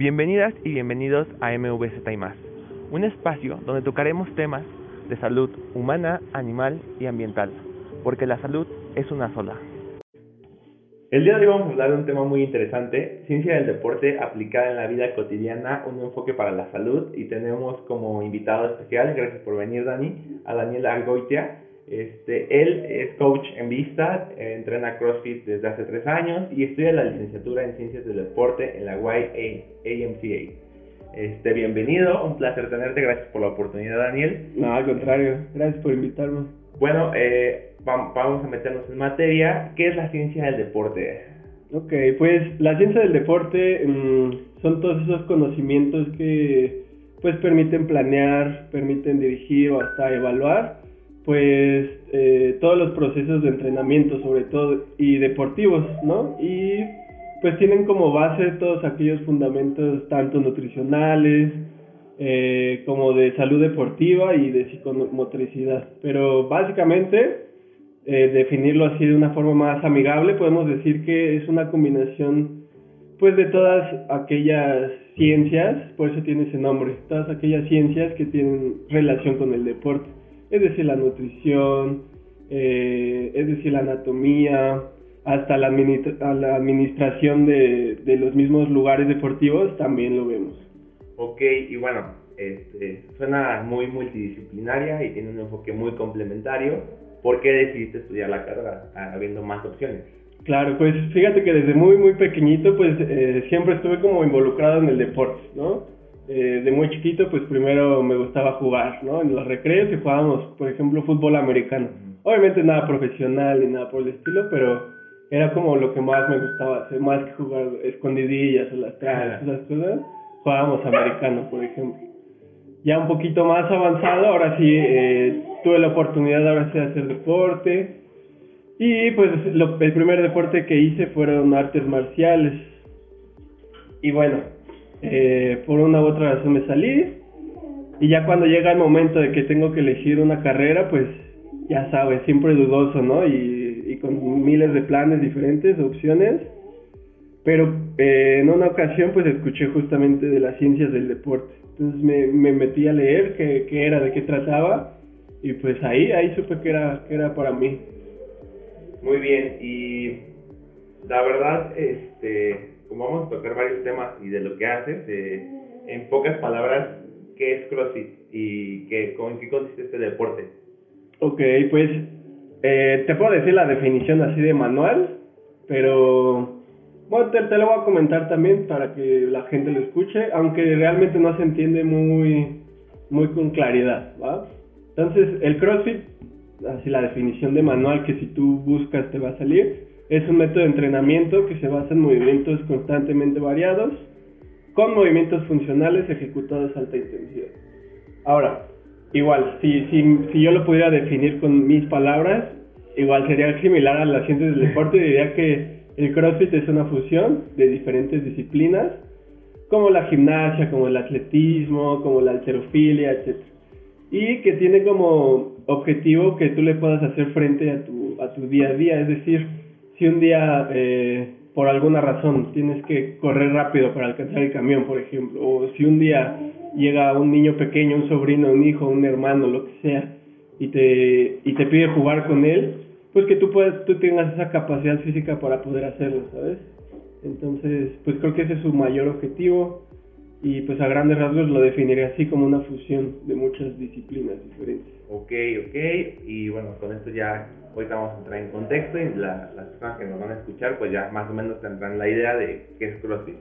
Bienvenidas y bienvenidos a MVZ y más, un espacio donde tocaremos temas de salud humana, animal y ambiental, porque la salud es una sola. El día de hoy vamos a hablar de un tema muy interesante, ciencia del deporte aplicada en la vida cotidiana, un enfoque para la salud y tenemos como invitado especial, gracias por venir Dani, a Daniel Argoitia. Este, él es coach en vista, entrena CrossFit desde hace tres años y estudia la licenciatura en Ciencias del Deporte en la YAMCA. Este, bienvenido, un placer tenerte, gracias por la oportunidad Daniel. No, al contrario, gracias por invitarme. Bueno, eh, vamos a meternos en materia. ¿Qué es la ciencia del deporte? Ok, pues la ciencia del deporte mm, son todos esos conocimientos que pues permiten planear, permiten dirigir o hasta evaluar pues eh, todos los procesos de entrenamiento sobre todo y deportivos, ¿no? Y pues tienen como base todos aquellos fundamentos tanto nutricionales eh, como de salud deportiva y de psicomotricidad. Pero básicamente, eh, definirlo así de una forma más amigable, podemos decir que es una combinación pues de todas aquellas ciencias, por eso tiene ese nombre, todas aquellas ciencias que tienen relación con el deporte es decir, la nutrición, eh, es decir, la anatomía, hasta la, la administración de, de, los mismos lugares deportivos también lo vemos. Ok, y bueno, este, suena muy multidisciplinaria y tiene un enfoque muy complementario. ¿Por qué decidiste estudiar la carrera habiendo más opciones? Claro, pues fíjate que desde muy, muy pequeñito, pues eh, siempre estuve como involucrado en el deporte, ¿no? Eh, de muy chiquito, pues primero me gustaba jugar, ¿no? En los recreos que jugábamos, por ejemplo, fútbol americano. Obviamente nada profesional ni nada por el estilo, pero era como lo que más me gustaba hacer, más que jugar escondidillas o las traes, esas cosas. Jugábamos americano, por ejemplo. Ya un poquito más avanzado, ahora sí eh, tuve la oportunidad ahora sí de hacer deporte. Y pues lo, el primer deporte que hice fueron artes marciales. Y bueno, eh, por una u otra razón me salí y ya cuando llega el momento de que tengo que elegir una carrera, pues ya sabes, siempre dudoso, ¿no? Y, y con miles de planes diferentes, opciones. Pero eh, en una ocasión pues escuché justamente de las ciencias del deporte. Entonces me, me metí a leer qué, qué, era, de qué trataba. Y pues ahí, ahí supe que era, que era para mí. Muy bien, y la verdad, este, como vamos a tocar varios temas y de lo que haces, eh, en pocas palabras, ¿qué es CrossFit y qué, en qué consiste este deporte? Ok, pues eh, te puedo decir la definición así de manual, pero bueno, te, lo voy a comentar también para que la gente lo escuche, aunque realmente no se entiende muy, muy con claridad, ¿va? Entonces, el CrossFit, así la definición de manual que si tú buscas te va a salir, es un método de entrenamiento que se basa en movimientos constantemente variados con movimientos funcionales ejecutados a alta intensidad. Ahora, igual, si, si, si yo lo pudiera definir con mis palabras, igual sería similar a la ciencia del deporte, diría que el CrossFit es una fusión de diferentes disciplinas, como la gimnasia, como el atletismo, como la alterofilia, etc. Y que tiene como objetivo que tú le puedas hacer frente a tu, a tu día a día, es decir, si un día eh, por alguna razón tienes que correr rápido para alcanzar el camión, por ejemplo, o si un día llega un niño pequeño, un sobrino, un hijo, un hermano, lo que sea, y te, y te pide jugar con él, pues que tú, puedes, tú tengas esa capacidad física para poder hacerlo, ¿sabes? Entonces, pues creo que ese es su mayor objetivo y pues a grandes rasgos lo definiría así como una fusión de muchas disciplinas diferentes. Ok, ok, y bueno, con esto ya ahorita vamos a entrar en contexto y las personas que nos van a escuchar pues ya más o menos tendrán la idea de qué es CrossFit.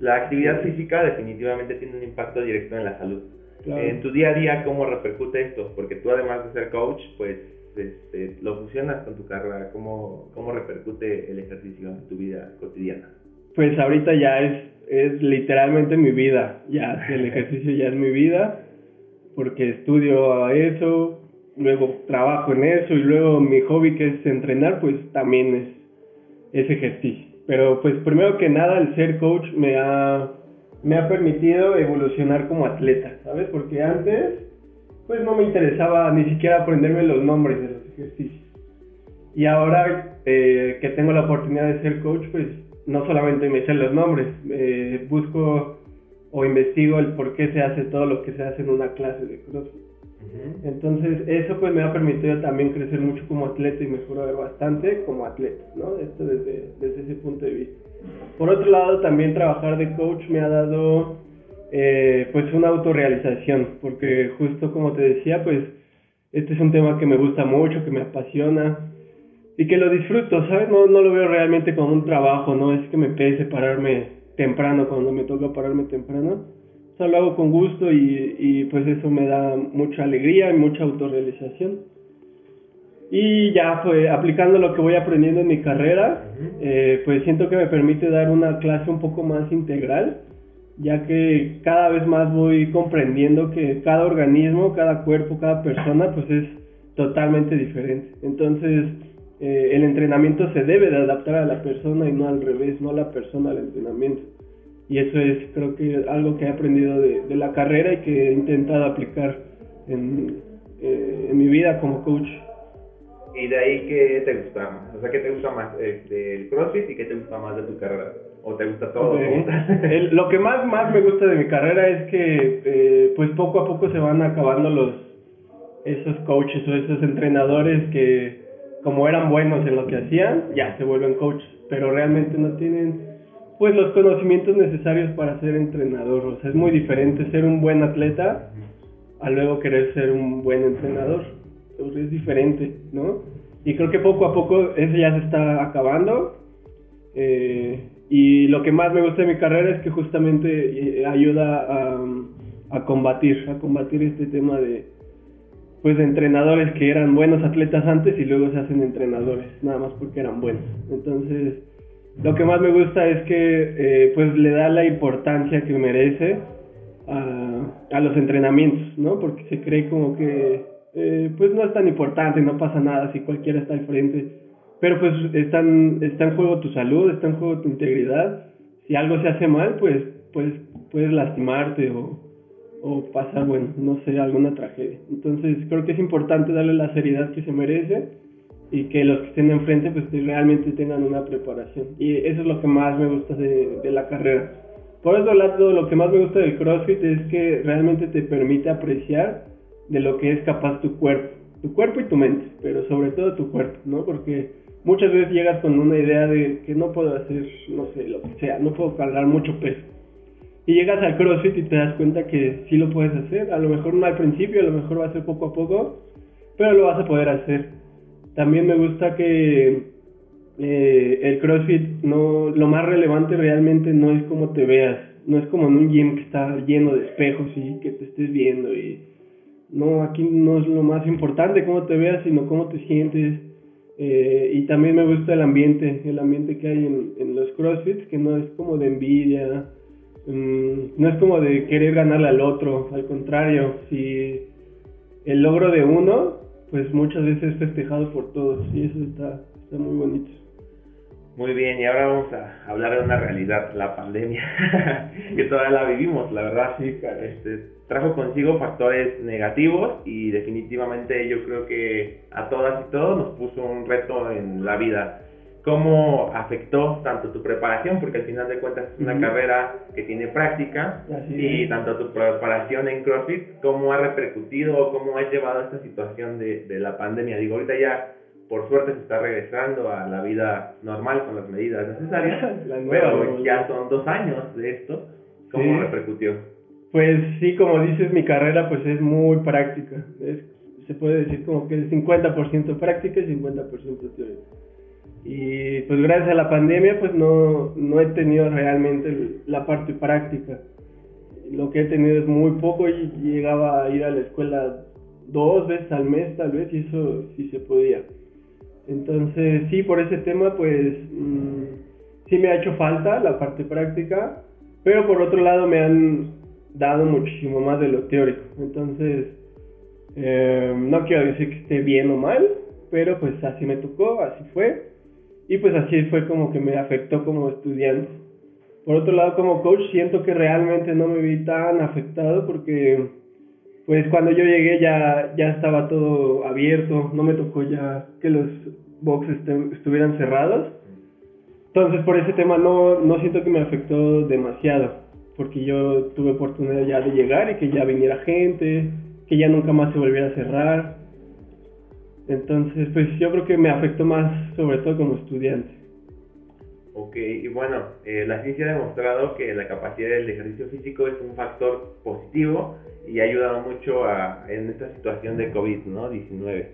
La actividad física definitivamente tiene un impacto directo en la salud. En tu día a día, ¿cómo repercute esto? Porque tú además de ser coach, pues este, lo fusionas con tu carrera. ¿Cómo, ¿Cómo repercute el ejercicio en tu vida cotidiana? Pues ahorita ya es, es literalmente mi vida. Ya, el ejercicio ya es mi vida porque estudio eso, luego trabajo en eso y luego mi hobby que es entrenar, pues también es, es ejercicio. Pero pues primero que nada el ser coach me ha, me ha permitido evolucionar como atleta, ¿sabes? Porque antes pues no me interesaba ni siquiera aprenderme los nombres de los ejercicios. Y ahora eh, que tengo la oportunidad de ser coach, pues no solamente me sé los nombres, eh, busco o investigo el por qué se hace todo lo que se hace en una clase de CrossFit. Entonces, eso pues me ha permitido también crecer mucho como atleta y mejorar bastante como atleta, ¿no? Esto desde, desde ese punto de vista. Por otro lado, también trabajar de coach me ha dado eh, pues una autorrealización, porque justo como te decía, pues este es un tema que me gusta mucho, que me apasiona y que lo disfruto, ¿sabes? No, no lo veo realmente como un trabajo, no es que me pese pararme temprano cuando me toca pararme temprano. O sea, lo hago con gusto y, y pues eso me da mucha alegría y mucha autorrealización. Y ya, pues aplicando lo que voy aprendiendo en mi carrera, eh, pues siento que me permite dar una clase un poco más integral, ya que cada vez más voy comprendiendo que cada organismo, cada cuerpo, cada persona, pues es totalmente diferente. Entonces, eh, el entrenamiento se debe de adaptar a la persona y no al revés, no a la persona al entrenamiento. Y eso es, creo que, algo que he aprendido de, la carrera y que he intentado aplicar en, eh, en mi vida como coach. ¿Y de ahí qué te gusta más? O sea, ¿qué te gusta más eh, del CrossFit y qué te gusta más de tu carrera? ¿O te gusta todo? lo que más, más me gusta de mi carrera es que eh, pues poco a poco se van acabando los esos coaches o esos entrenadores que como eran buenos en lo que hacían, ya se vuelven coaches, pero realmente no tienen pues los conocimientos necesarios para ser entrenador. O sea, es muy diferente ser un buen atleta a luego querer ser un buen entrenador es diferente, ¿no? Y creo que poco a poco eso ya se está acabando. Eh, y lo que más me gusta de mi carrera es que justamente eh, ayuda a, a combatir, a combatir este tema de, pues de entrenadores que eran buenos atletas antes y luego se hacen entrenadores, nada más porque eran buenos. Entonces, lo que más me gusta es que eh, pues le da la importancia que merece a, a, los entrenamientos, ¿no? Porque se cree como que eh, pues no es tan importante, no pasa nada si cualquiera está al frente. Pero pues están, está en juego tu salud, está en juego tu integridad. Si algo se hace mal, pues, pues puedes lastimarte o, o pasar, bueno, no sé, alguna tragedia. Entonces creo que es importante darle la seriedad que se merece y que los que estén enfrente pues realmente tengan una preparación. Y eso es lo que más me gusta de, de la carrera. Por otro lado, lo que más me gusta del CrossFit es que realmente te permite apreciar de lo que es capaz tu cuerpo, tu cuerpo y tu mente, pero sobre todo tu cuerpo, ¿no? Porque muchas veces llegas con una idea de que no puedo hacer, no sé, lo que sea, no puedo cargar mucho peso. Y llegas al CrossFit y te das cuenta que sí lo puedes hacer, a lo mejor no al principio, a lo mejor va a ser poco a poco, pero lo vas a poder hacer. También me gusta que eh, el CrossFit no, lo más relevante realmente no es cómo te veas, no es como en un gym que está lleno de espejos y que te estés viendo y no, aquí no es lo más importante cómo te veas, sino cómo te sientes. Eh, y también me gusta el ambiente, el ambiente que hay en, en los CrossFits, que no es como de envidia, mm, no es como de querer ganarle al otro, al contrario, si el logro de uno, pues muchas veces es festejado por todos, y eso está, está muy bonito. Muy bien, y ahora vamos a hablar de una realidad, la pandemia, que todavía la vivimos, la verdad. Sí, este, trajo consigo factores negativos y definitivamente yo creo que a todas y todos nos puso un reto en la vida. ¿Cómo afectó tanto tu preparación? Porque al final de cuentas es una carrera que tiene práctica y tanto tu preparación en CrossFit, ¿cómo ha repercutido o cómo has llevado esta situación de, de la pandemia? Digo, ahorita ya por suerte se está regresando a la vida normal con las medidas necesarias, pero ya son dos años de esto. ¿Cómo repercutió? Pues sí, como dices, mi carrera pues es muy práctica. Es, se puede decir como que es 50% práctica y 50% teoría. Y pues gracias a la pandemia pues no, no he tenido realmente la parte práctica. Lo que he tenido es muy poco y llegaba a ir a la escuela dos veces al mes tal vez y eso sí se podía. Entonces, sí, por ese tema, pues mm, sí me ha hecho falta la parte práctica, pero por otro lado me han dado muchísimo más de lo teórico. Entonces, eh, no quiero decir que esté bien o mal, pero pues así me tocó, así fue. Y pues así fue como que me afectó como estudiante. Por otro lado, como coach, siento que realmente no me vi tan afectado porque pues cuando yo llegué ya, ya estaba todo abierto, no me tocó ya que los boxes estuvieran cerrados. Entonces por ese tema no, no siento que me afectó demasiado. porque yo tuve oportunidad ya de llegar y que ya viniera gente, que ya nunca más se volviera a cerrar. Entonces, pues yo creo que me afectó más, sobre todo como estudiante. Ok, y bueno, eh, la ciencia ha demostrado que la capacidad del ejercicio físico es un factor positivo y ha ayudado mucho a, en esta situación de COVID-19.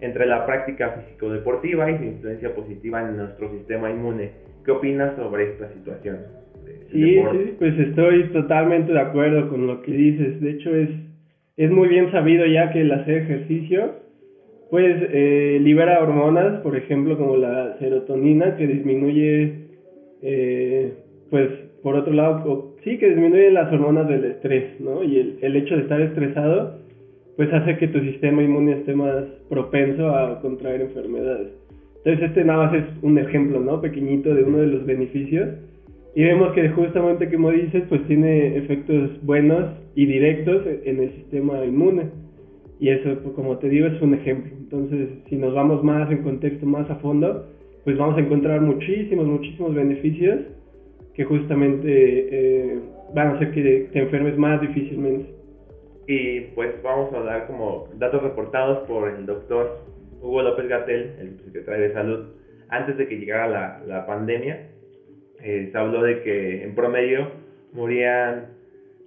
Entre la práctica físico-deportiva y su influencia positiva en nuestro sistema inmune, ¿qué opinas sobre esta situación? Sí, sí, pues estoy totalmente de acuerdo con lo que dices. De hecho, es, es muy bien sabido ya que el hacer ejercicio, pues eh, libera hormonas, por ejemplo, como la serotonina, que disminuye, eh, pues por otro lado, sí, que disminuye las hormonas del estrés, ¿no? Y el, el hecho de estar estresado, pues hace que tu sistema inmune esté más propenso a contraer enfermedades. Entonces, este nada más es un ejemplo, ¿no? Pequeñito de uno de los beneficios y vemos que justamente como dices, pues tiene efectos buenos y directos en el sistema inmune. Y eso, pues, como te digo, es un ejemplo. Entonces, si nos vamos más en contexto, más a fondo, pues vamos a encontrar muchísimos, muchísimos beneficios que justamente eh, van a hacer que te enfermes más difícilmente. Y pues vamos a hablar como datos reportados por el doctor Hugo López Gatel, el secretario de Salud, antes de que llegara la, la pandemia eh, se habló de que en promedio morían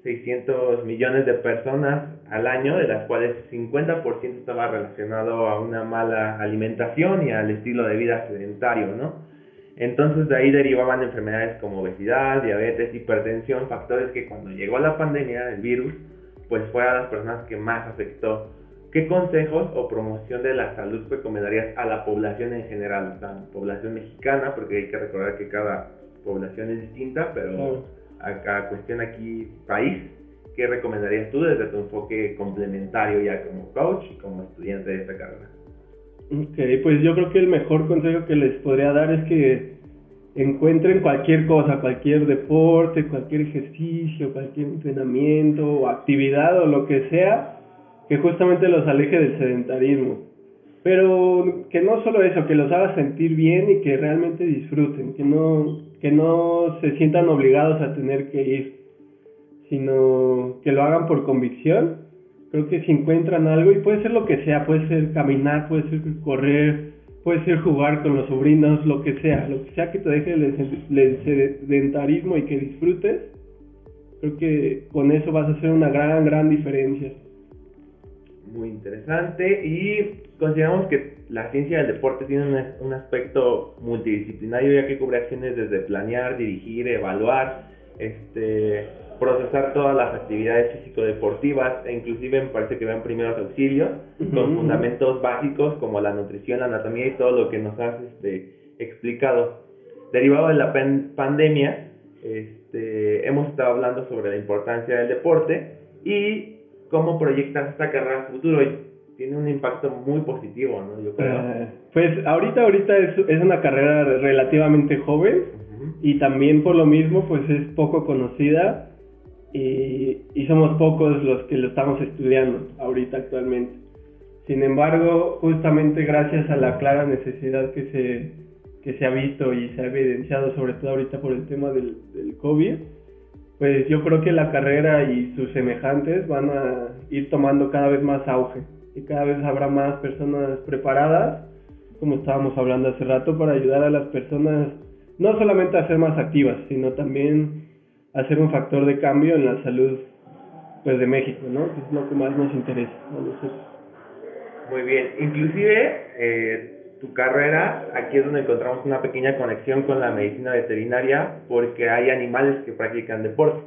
600 millones de personas al año, de las cuales 50% estaba relacionado a una mala alimentación y al estilo de vida sedentario, ¿no? Entonces de ahí derivaban enfermedades como obesidad, diabetes, hipertensión, factores que cuando llegó la pandemia, el virus, pues fue a las personas que más afectó. ¿Qué consejos o promoción de la salud recomendarías a la población en general, sea, población mexicana, porque hay que recordar que cada población es distinta, pero acá cuestión aquí país, ¿qué recomendarías tú desde tu enfoque complementario ya como coach y como estudiante de esta carrera? Ok, pues yo creo que el mejor consejo que les podría dar es que encuentren cualquier cosa, cualquier deporte, cualquier ejercicio, cualquier entrenamiento o actividad o lo que sea que justamente los aleje del sedentarismo. Pero que no solo eso, que los haga sentir bien y que realmente disfruten, que no que no se sientan obligados a tener que ir, sino que lo hagan por convicción. Creo que si encuentran algo, y puede ser lo que sea, puede ser caminar, puede ser correr, puede ser jugar con los sobrinos, lo que sea, lo que sea que te deje el sedentarismo y que disfrutes, creo que con eso vas a hacer una gran, gran diferencia. Muy interesante y consideramos que la ciencia del deporte tiene un, aspecto multidisciplinario ya que cubre acciones desde planear, dirigir, evaluar, este, procesar todas las actividades físico-deportivas e inclusive me parece que vean primeros auxilios con fundamentos básicos como la nutrición, la anatomía y todo lo que nos has este, explicado. Derivado de la pandemia, este, hemos estado hablando sobre la importancia del deporte y cómo proyectas esta carrera futuro tiene un impacto muy positivo, ¿no? Yo creo. Eh, pues ahorita, ahorita es, es una carrera relativamente joven y también por lo mismo pues es poco conocida y, y somos pocos los que lo estamos estudiando ahorita actualmente. Sin embargo, justamente gracias a la clara necesidad que se, que se ha visto y se ha evidenciado, sobre todo ahorita por el tema del, del COVID, pues yo creo que la carrera y sus semejantes van a ir tomando cada vez más auge y cada vez habrá más personas preparadas, como estábamos hablando hace rato, para ayudar a las personas no solamente a ser más activas, sino también a ser un factor de cambio en la salud pues de México, ¿no? Que es lo que más nos interesa a nosotros. Muy bien, inclusive eh, tu carrera, aquí es donde encontramos una pequeña conexión con la medicina veterinaria, porque hay animales que practican deporte.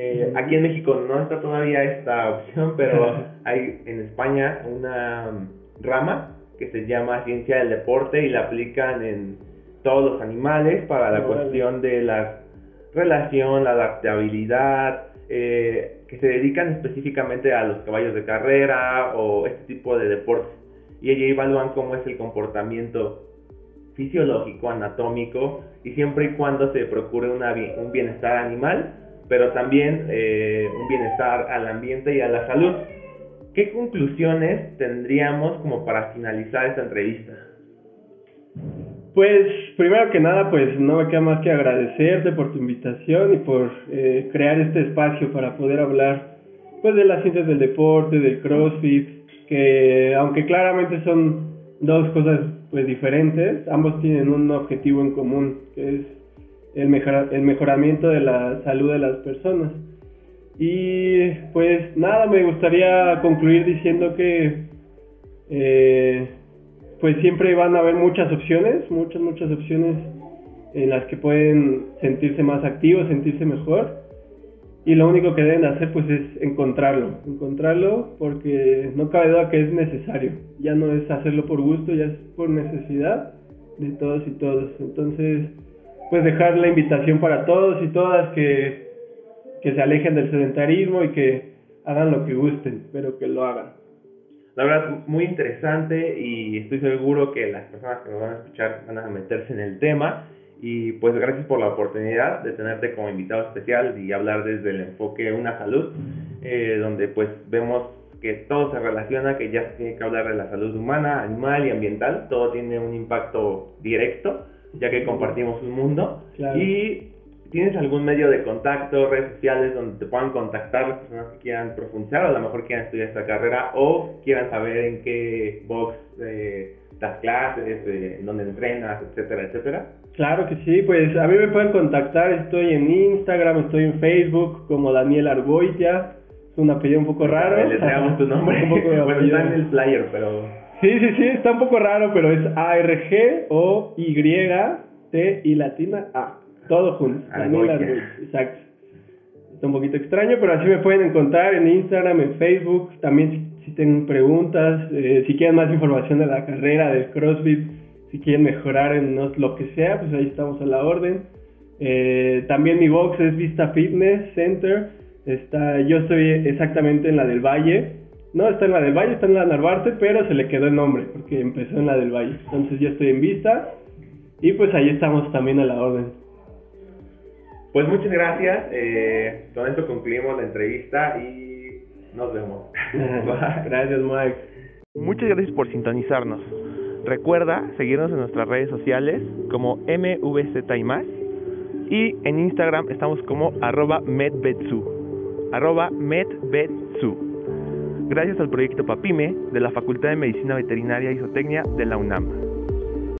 Eh, aquí en México no está todavía esta opción, pero hay en España una rama que se llama ciencia del deporte y la aplican en todos los animales para la cuestión de la relación, la adaptabilidad, eh, que se dedican específicamente a los caballos de carrera o este tipo de deportes. Y allí evalúan cómo es el comportamiento fisiológico, anatómico, y siempre y cuando se procure una, un bienestar animal, pero también eh, un bienestar al ambiente y a la salud. ¿Qué conclusiones tendríamos como para finalizar esta entrevista? Pues primero que nada, pues no me queda más que agradecerte por tu invitación y por eh, crear este espacio para poder hablar pues de las ciencias del deporte, del CrossFit, que aunque claramente son dos cosas pues diferentes, ambos tienen un objetivo en común, que es el, el mejoramiento de la salud de las personas. Y pues nada, me gustaría concluir diciendo que eh, pues siempre van a haber muchas opciones, muchas, muchas opciones en las que pueden sentirse más activos, sentirse mejor. Y lo único que deben hacer pues es encontrarlo, encontrarlo porque no cabe duda que es necesario. Ya no es hacerlo por gusto, ya es por necesidad de todos y todos. Entonces, pues dejar la invitación para todos y todas que, que se alejen del sedentarismo y que hagan lo que gusten, pero que lo hagan. La verdad, muy interesante y estoy seguro que las personas que nos van a escuchar van a meterse en el tema. Y pues gracias por la oportunidad de tenerte como invitado especial y hablar desde el enfoque Una Salud, eh, donde pues vemos que todo se relaciona, que ya se tiene que hablar de la salud humana, animal y ambiental, todo tiene un impacto directo, ya que compartimos un mundo. Y ¿Tienes algún medio de contacto, redes sociales donde te puedan contactar las personas que quieran profundizar o a lo mejor quieran estudiar esta carrera o quieran saber en qué box eh, das clases, eh, dónde entrenas, etcétera, etcétera? Claro que sí, pues a mí me pueden contactar, estoy en Instagram, estoy en Facebook como Daniel Argoitia, es un apellido un poco raro. Le tu nombre, un poco bueno, está en el flyer, pero... Sí, sí, sí, está un poco raro, pero es A-R-G-O-Y-T y latina A. Todo junto. Exacto. Está un poquito extraño, pero así me pueden encontrar en Instagram, en Facebook. También si, tienen preguntas, eh, si quieren más información de la carrera, del CrossFit, si quieren mejorar en lo que sea, pues ahí estamos a la orden. Eh, también mi box es Vista Fitness Center. Está, yo estoy exactamente en la del Valle. No está en la del Valle, está en la Narvarte, pero se le quedó el nombre porque empezó en la del Valle. Entonces yo estoy en Vista y pues ahí estamos también a la orden. Pues muchas gracias. Eh, con esto concluimos la entrevista y nos vemos. gracias, Mike. Muchas gracias por sintonizarnos. Recuerda seguirnos en nuestras redes sociales como MVZ y más. Y en Instagram estamos como arroba medbetsu. Arroba medbetsu. Gracias al proyecto PAPIME de la Facultad de Medicina Veterinaria y Zootecnia de la UNAM.